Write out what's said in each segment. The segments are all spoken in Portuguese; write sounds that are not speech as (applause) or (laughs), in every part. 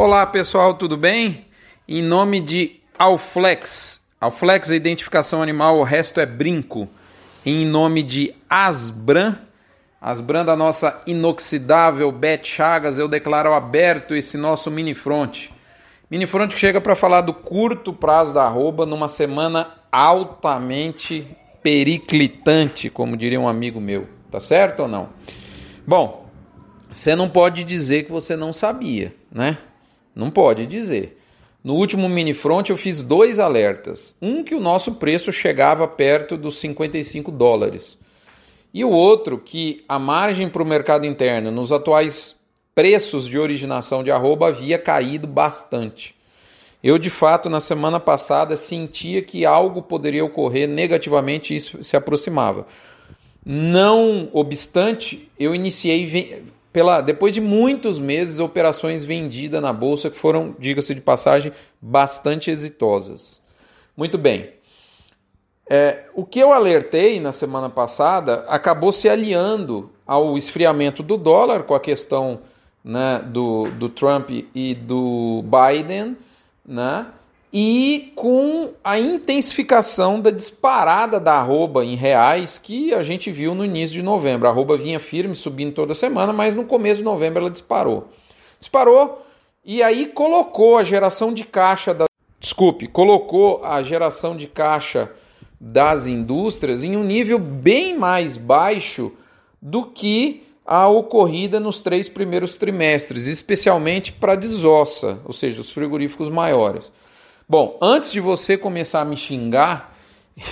Olá pessoal, tudo bem? Em nome de Alflex, Alflex é identificação animal, o resto é brinco. Em nome de Asbran, Asbran da nossa inoxidável Bet Chagas, eu declaro aberto esse nosso mini front. Mini front chega para falar do curto prazo da arroba numa semana altamente periclitante, como diria um amigo meu. Tá certo ou não? Bom, você não pode dizer que você não sabia, né? Não pode dizer. No último mini front eu fiz dois alertas. Um que o nosso preço chegava perto dos 55 dólares. E o outro que a margem para o mercado interno nos atuais preços de originação de arroba havia caído bastante. Eu, de fato, na semana passada sentia que algo poderia ocorrer negativamente e isso se aproximava. Não obstante, eu iniciei pela depois de muitos meses operações vendidas na bolsa que foram, diga-se de passagem, bastante exitosas. Muito bem. É, o que eu alertei na semana passada acabou se aliando ao esfriamento do dólar com a questão né, do, do Trump e do Biden, né, e com a intensificação da disparada da arroba em reais que a gente viu no início de novembro. A arroba vinha firme, subindo toda semana, mas no começo de novembro ela disparou. Disparou e aí colocou a geração de caixa da. Desculpe, colocou a geração de caixa das indústrias em um nível bem mais baixo do que a ocorrida nos três primeiros trimestres, especialmente para desossa, ou seja, os frigoríficos maiores. Bom, antes de você começar a me xingar,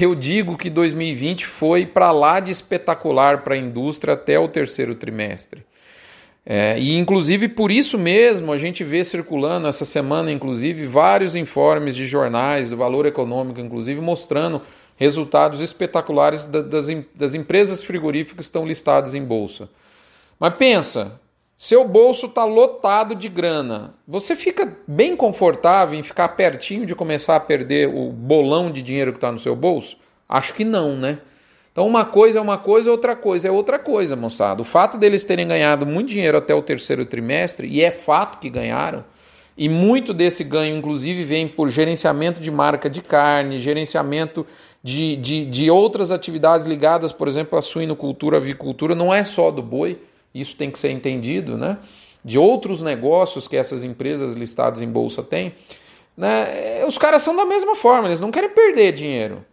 eu digo que 2020 foi para lá de espetacular para a indústria até o terceiro trimestre. É, e inclusive por isso mesmo a gente vê circulando essa semana, inclusive, vários informes de jornais do valor econômico, inclusive, mostrando resultados espetaculares das, das empresas frigoríficas que estão listadas em bolsa. Mas pensa, seu bolso está lotado de grana. Você fica bem confortável em ficar pertinho de começar a perder o bolão de dinheiro que está no seu bolso? Acho que não, né? Então, uma coisa é uma coisa, outra coisa é outra coisa, moçada. O fato deles terem ganhado muito dinheiro até o terceiro trimestre, e é fato que ganharam, e muito desse ganho, inclusive, vem por gerenciamento de marca de carne, gerenciamento de, de, de outras atividades ligadas, por exemplo, à suinocultura, avicultura, não é só do boi isso tem que ser entendido, né? De outros negócios que essas empresas listadas em bolsa têm, né? Os caras são da mesma forma, eles não querem perder dinheiro.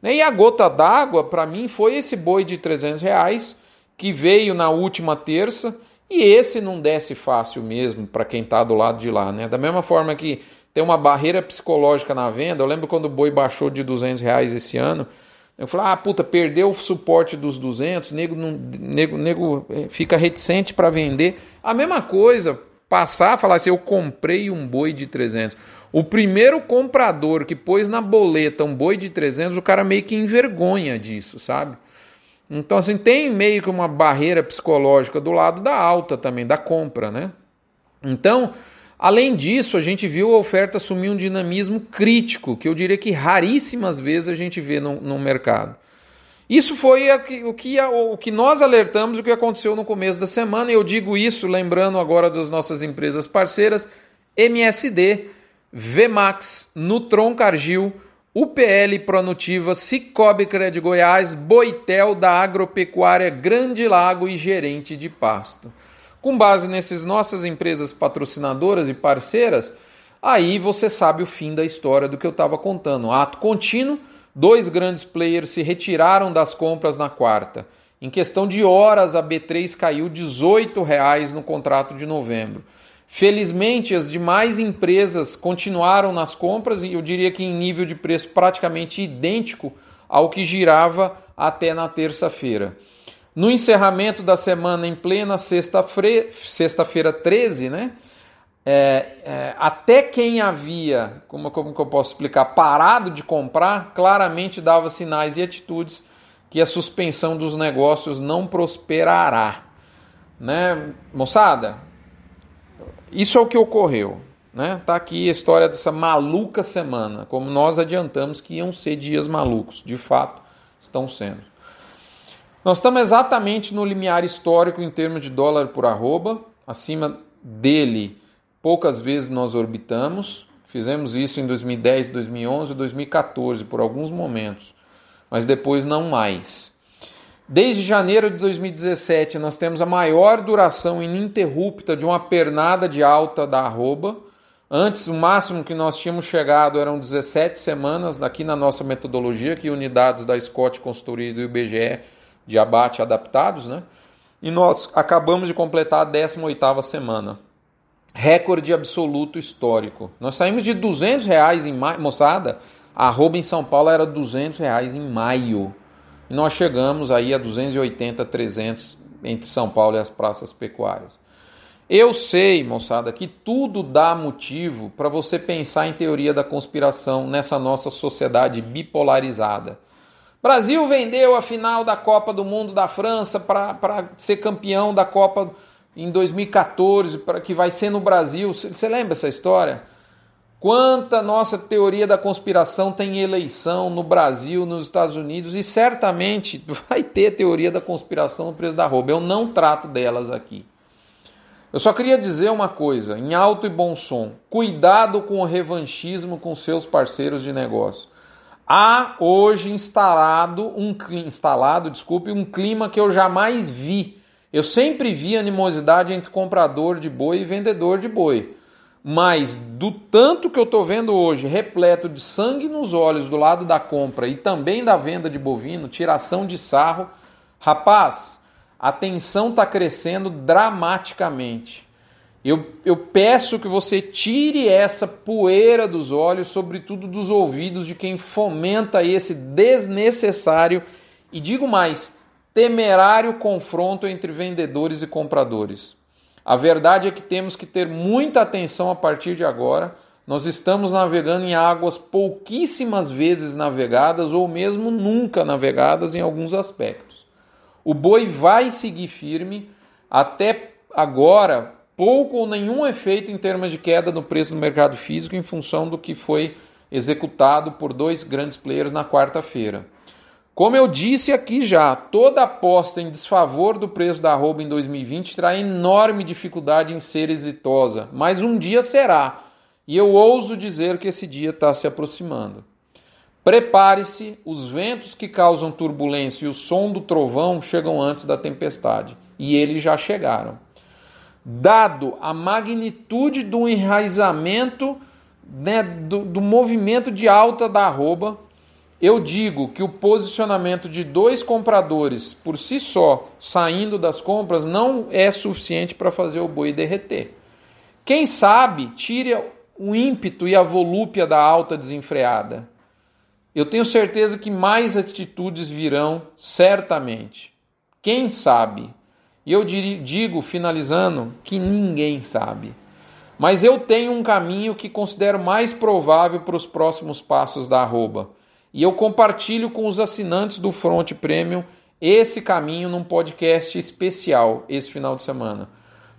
Né? E a gota d'água, para mim, foi esse boi de 300 reais que veio na última terça e esse não desce fácil mesmo para quem está do lado de lá, né? Da mesma forma que tem uma barreira psicológica na venda, eu lembro quando o boi baixou de 200 reais esse ano, eu falo, ah, puta, perdeu o suporte dos 200, nego, não, nego, nego eh, fica reticente para vender. A mesma coisa, passar, falar assim, eu comprei um boi de 300. O primeiro comprador que pôs na boleta um boi de 300, o cara meio que envergonha disso, sabe? Então, assim, tem meio que uma barreira psicológica do lado da alta também, da compra, né? Então, Além disso, a gente viu a oferta assumir um dinamismo crítico, que eu diria que raríssimas vezes a gente vê no, no mercado. Isso foi o, que, o que nós alertamos, o que aconteceu no começo da semana, e eu digo isso lembrando agora das nossas empresas parceiras, MSD, Vmax, Nutron Cargill, UPL Pronutiva, Cicobi Cred Goiás, Boitel da Agropecuária Grande Lago e Gerente de Pasto. Com base nessas nossas empresas patrocinadoras e parceiras, aí você sabe o fim da história do que eu estava contando. Ato contínuo, dois grandes players se retiraram das compras na quarta. Em questão de horas, a B3 caiu 18 reais no contrato de novembro. Felizmente, as demais empresas continuaram nas compras e eu diria que em nível de preço praticamente idêntico ao que girava até na terça-feira. No encerramento da semana, em plena sexta-feira, sexta-feira 13, né? É, é, até quem havia, como, como que eu posso explicar, parado de comprar, claramente dava sinais e atitudes que a suspensão dos negócios não prosperará. Né? Moçada, isso é o que ocorreu. Né? Tá aqui a história dessa maluca semana, como nós adiantamos que iam ser dias malucos, de fato estão sendo. Nós estamos exatamente no limiar histórico em termos de dólar por arroba, acima dele poucas vezes nós orbitamos. Fizemos isso em 2010, 2011, 2014 por alguns momentos, mas depois não mais. Desde janeiro de 2017, nós temos a maior duração ininterrupta de uma pernada de alta da arroba. Antes, o máximo que nós tínhamos chegado eram 17 semanas, aqui na nossa metodologia, que unidades da Scott Consultoria e do IBGE de abate adaptados, né? E nós acabamos de completar a 18ª semana. Recorde absoluto histórico. Nós saímos de 200 reais em maio. Moçada, a arroba em São Paulo era 200 reais em maio. E nós chegamos aí a 280, 300 entre São Paulo e as praças pecuárias. Eu sei, moçada, que tudo dá motivo para você pensar em teoria da conspiração nessa nossa sociedade bipolarizada. Brasil vendeu a final da Copa do Mundo da França para ser campeão da Copa em 2014, para que vai ser no Brasil. Você lembra essa história? Quanta nossa teoria da conspiração tem eleição no Brasil, nos Estados Unidos e certamente (laughs) vai ter teoria da conspiração no preço da roupa. Eu não trato delas aqui. Eu só queria dizer uma coisa, em alto e bom som: cuidado com o revanchismo com seus parceiros de negócio. Há hoje instalado um instalado, desculpe, um clima que eu jamais vi. Eu sempre vi animosidade entre comprador de boi e vendedor de boi. Mas do tanto que eu estou vendo hoje, repleto de sangue nos olhos do lado da compra e também da venda de bovino, tiração de sarro, rapaz, a tensão está crescendo dramaticamente. Eu, eu peço que você tire essa poeira dos olhos, sobretudo dos ouvidos de quem fomenta esse desnecessário e digo mais, temerário confronto entre vendedores e compradores. A verdade é que temos que ter muita atenção a partir de agora. Nós estamos navegando em águas pouquíssimas vezes navegadas ou mesmo nunca navegadas em alguns aspectos. O boi vai seguir firme até agora, pouco ou nenhum efeito em termos de queda no preço do mercado físico em função do que foi executado por dois grandes players na quarta-feira. Como eu disse aqui já, toda aposta em desfavor do preço da arroba em 2020 terá enorme dificuldade em ser exitosa, mas um dia será. E eu ouso dizer que esse dia está se aproximando. Prepare-se, os ventos que causam turbulência e o som do trovão chegam antes da tempestade, e eles já chegaram. Dado a magnitude do enraizamento né, do, do movimento de alta da arroba, eu digo que o posicionamento de dois compradores por si só, saindo das compras, não é suficiente para fazer o boi derreter. Quem sabe tire o ímpeto e a volúpia da alta desenfreada. Eu tenho certeza que mais atitudes virão, certamente. Quem sabe? E eu digo, finalizando, que ninguém sabe. Mas eu tenho um caminho que considero mais provável para os próximos passos da arroba e eu compartilho com os assinantes do Front Premium esse caminho num podcast especial esse final de semana.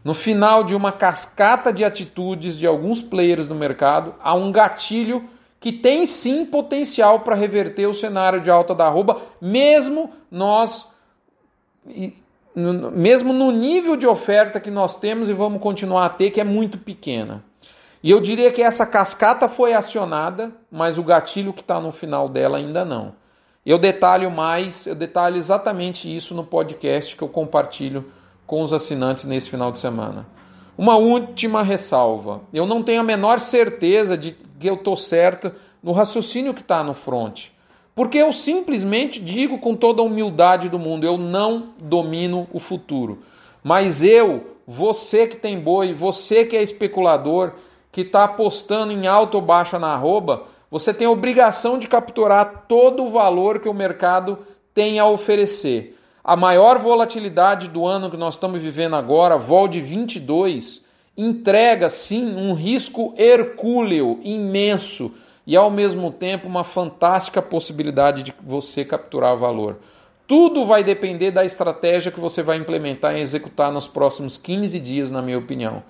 No final de uma cascata de atitudes de alguns players no mercado, há um gatilho que tem sim potencial para reverter o cenário de alta da arroba, mesmo nós mesmo no nível de oferta que nós temos e vamos continuar a ter, que é muito pequena. E eu diria que essa cascata foi acionada, mas o gatilho que está no final dela ainda não. Eu detalho mais, eu detalho exatamente isso no podcast que eu compartilho com os assinantes nesse final de semana. Uma última ressalva: eu não tenho a menor certeza de que eu estou certo no raciocínio que está no front. Porque eu simplesmente digo com toda a humildade do mundo: eu não domino o futuro. Mas eu, você que tem boi, você que é especulador, que está apostando em alta ou baixa na arroba, você tem a obrigação de capturar todo o valor que o mercado tem a oferecer. A maior volatilidade do ano que nós estamos vivendo agora, vol de 22, entrega sim um risco hercúleo imenso e ao mesmo tempo uma fantástica possibilidade de você capturar valor. Tudo vai depender da estratégia que você vai implementar e executar nos próximos 15 dias, na minha opinião.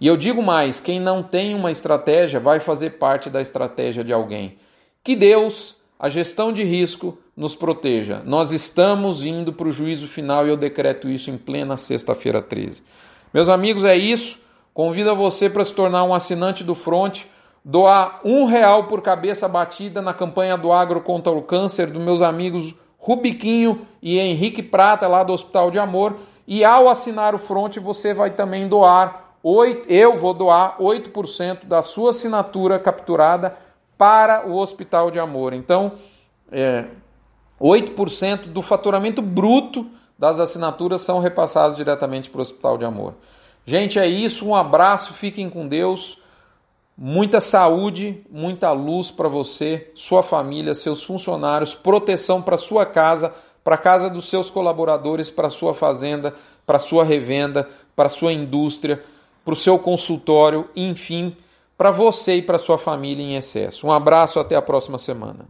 E eu digo mais: quem não tem uma estratégia vai fazer parte da estratégia de alguém. Que Deus, a gestão de risco, nos proteja. Nós estamos indo para o juízo final e eu decreto isso em plena sexta-feira 13. Meus amigos, é isso. convida você para se tornar um assinante do Front, doar um real por cabeça batida na campanha do Agro contra o Câncer dos meus amigos Rubiquinho e Henrique Prata, lá do Hospital de Amor. E ao assinar o Front, você vai também doar, 8, eu vou doar 8% da sua assinatura capturada para o Hospital de Amor. Então, é, 8% do faturamento bruto das assinaturas são repassados diretamente para o Hospital de Amor. Gente, é isso. Um abraço, fiquem com Deus. Muita saúde, muita luz para você, sua família, seus funcionários, proteção para sua casa, para a casa dos seus colaboradores, para sua fazenda, para sua revenda, para sua indústria, para o seu consultório, enfim, para você e para sua família em excesso. Um abraço, até a próxima semana.